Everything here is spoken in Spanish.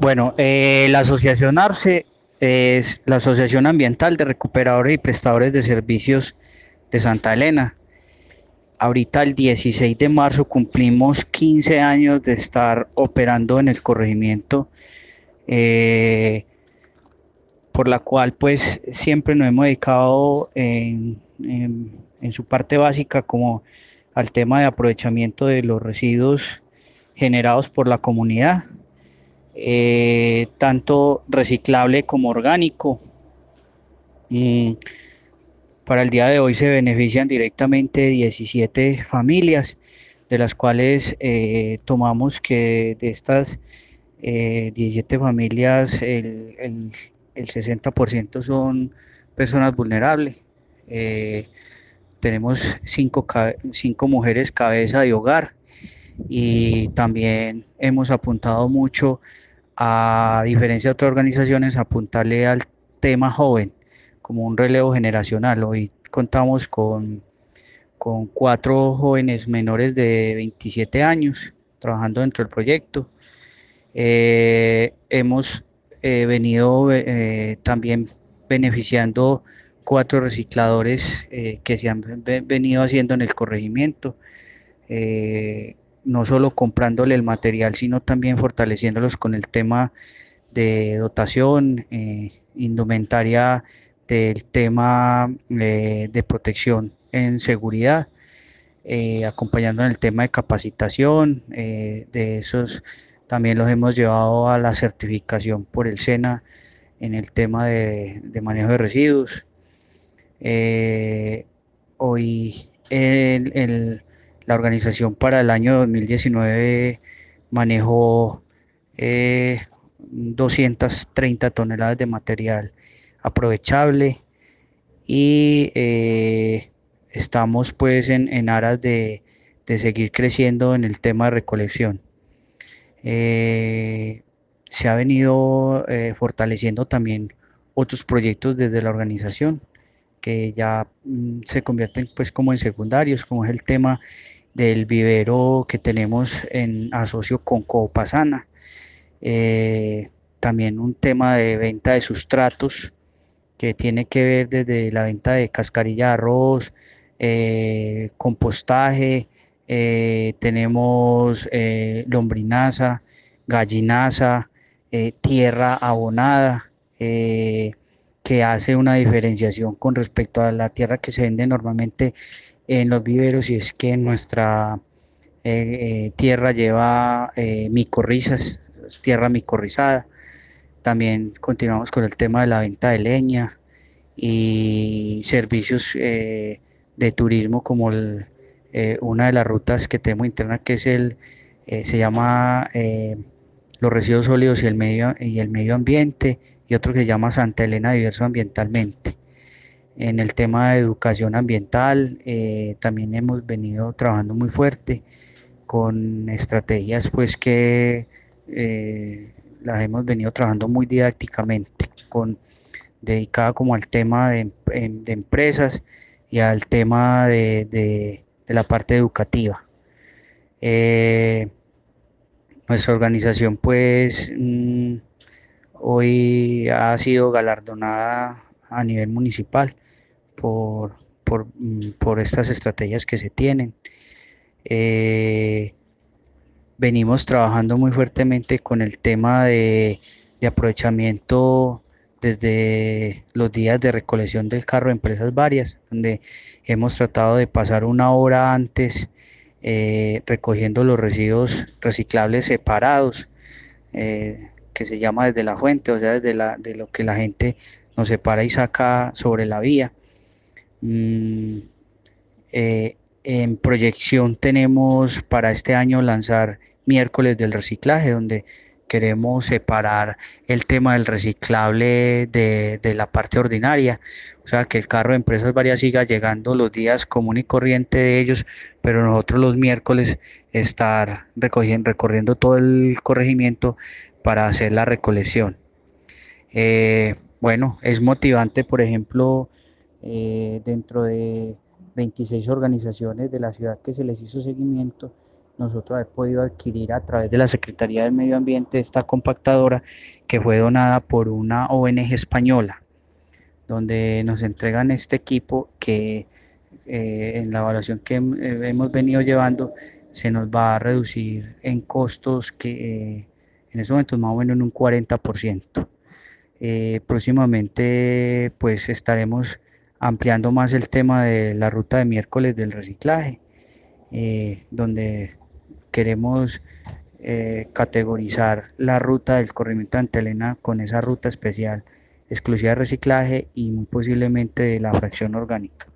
Bueno, eh, la Asociación ARCE es la Asociación Ambiental de Recuperadores y Prestadores de Servicios de Santa Elena. Ahorita el 16 de marzo cumplimos 15 años de estar operando en el corregimiento, eh, por la cual pues siempre nos hemos dedicado en, en su parte básica como al tema de aprovechamiento de los residuos generados por la comunidad eh, tanto reciclable como orgánico. Mm, para el día de hoy se benefician directamente 17 familias, de las cuales eh, tomamos que de estas 17 eh, familias el, el, 60% son personas vulnerables. tenemos cinco, cinco mujeres cabeza de hogar y también hemos apuntado mucho a diferencia de otras organizaciones, apuntarle al tema joven como un relevo generacional. Hoy contamos con, con cuatro jóvenes menores de 27 años trabajando dentro del proyecto. Eh, hemos eh, venido eh, también beneficiando cuatro recicladores que se han venido haciendo en el corregimiento no solo comprándole el material, sino también fortaleciéndolos con el tema de dotación, eh, indumentaria del tema eh, de protección en seguridad, eh, acompañando en el tema de capacitación, de esos también los hemos llevado a la certificación por el SENA en el tema de, manejo de residuos. hoy el la organización para el año 2019 manejó 230 eh, toneladas de material aprovechable y eh, estamos pues en, aras de, seguir creciendo en el tema de recolección. Eh, se ha venido fortaleciendo también otros proyectos desde la organización que ya mm, se convierten pues como en secundarios, como es el tema del vivero que tenemos en asocio con Copasana. Eh, también un tema de venta de sustratos que tiene que ver desde la venta de cascarilla de arroz, eh, compostaje, eh, tenemos lombrinaza, gallinaza, tierra abonada, que hace una diferenciación con respecto a la tierra que se vende normalmente en los viveros y es que nuestra eh, eh, tierra lleva eh, micorrizas, tierra micorrizada. También continuamos con el tema de la venta de leña y servicios de turismo como una de las rutas que tenemos interna que es el se llama los residuos sólidos y el medio y el medio ambiente y otro que se llama Santa Elena Diverso Ambientalmente. En el tema de educación ambiental eh, también hemos venido trabajando muy fuerte con estrategias pues que eh, las hemos venido trabajando muy didácticamente, con dedicada como al tema de, empresas y al tema de, la parte educativa. Eh, nuestra organización pues mm, hoy ha sido galardonada a nivel municipal por, mm, por, estas estrategias que se tienen. Eh, venimos trabajando muy fuertemente con el tema de, aprovechamiento desde los días de recolección del carro de empresas varias, donde hemos tratado de pasar una hora antes eh, recogiendo los residuos reciclables separados, eh, que se llama desde la fuente, o sea, desde la, de lo que la gente nos separa y saca sobre la vía. Mm, eh, en proyección tenemos para este año lanzar miércoles del reciclaje, donde queremos separar el tema del reciclable de, la parte ordinaria, o sea, que el carro de empresas varias siga llegando los días común y corriente de ellos, pero nosotros los miércoles estar recogiendo, recorriendo todo el corregimiento para hacer la recolección. Eh, bueno, es motivante, por ejemplo, eh, dentro de 26 organizaciones de la ciudad que se les hizo seguimiento, nosotros haber podido adquirir a través de la Secretaría del Medio Ambiente esta compactadora que fue donada por una ONG española, donde nos entregan este equipo que eh, en la evaluación que eh, hemos venido llevando se nos va a reducir en costos que eh, en estos momentos más o menos en un 40%. próximamente pues estaremos ampliando más el tema de la ruta de miércoles del reciclaje, donde queremos categorizar la ruta del corrimiento de Antelena con esa ruta especial exclusiva de reciclaje y muy posiblemente de la fracción orgánica.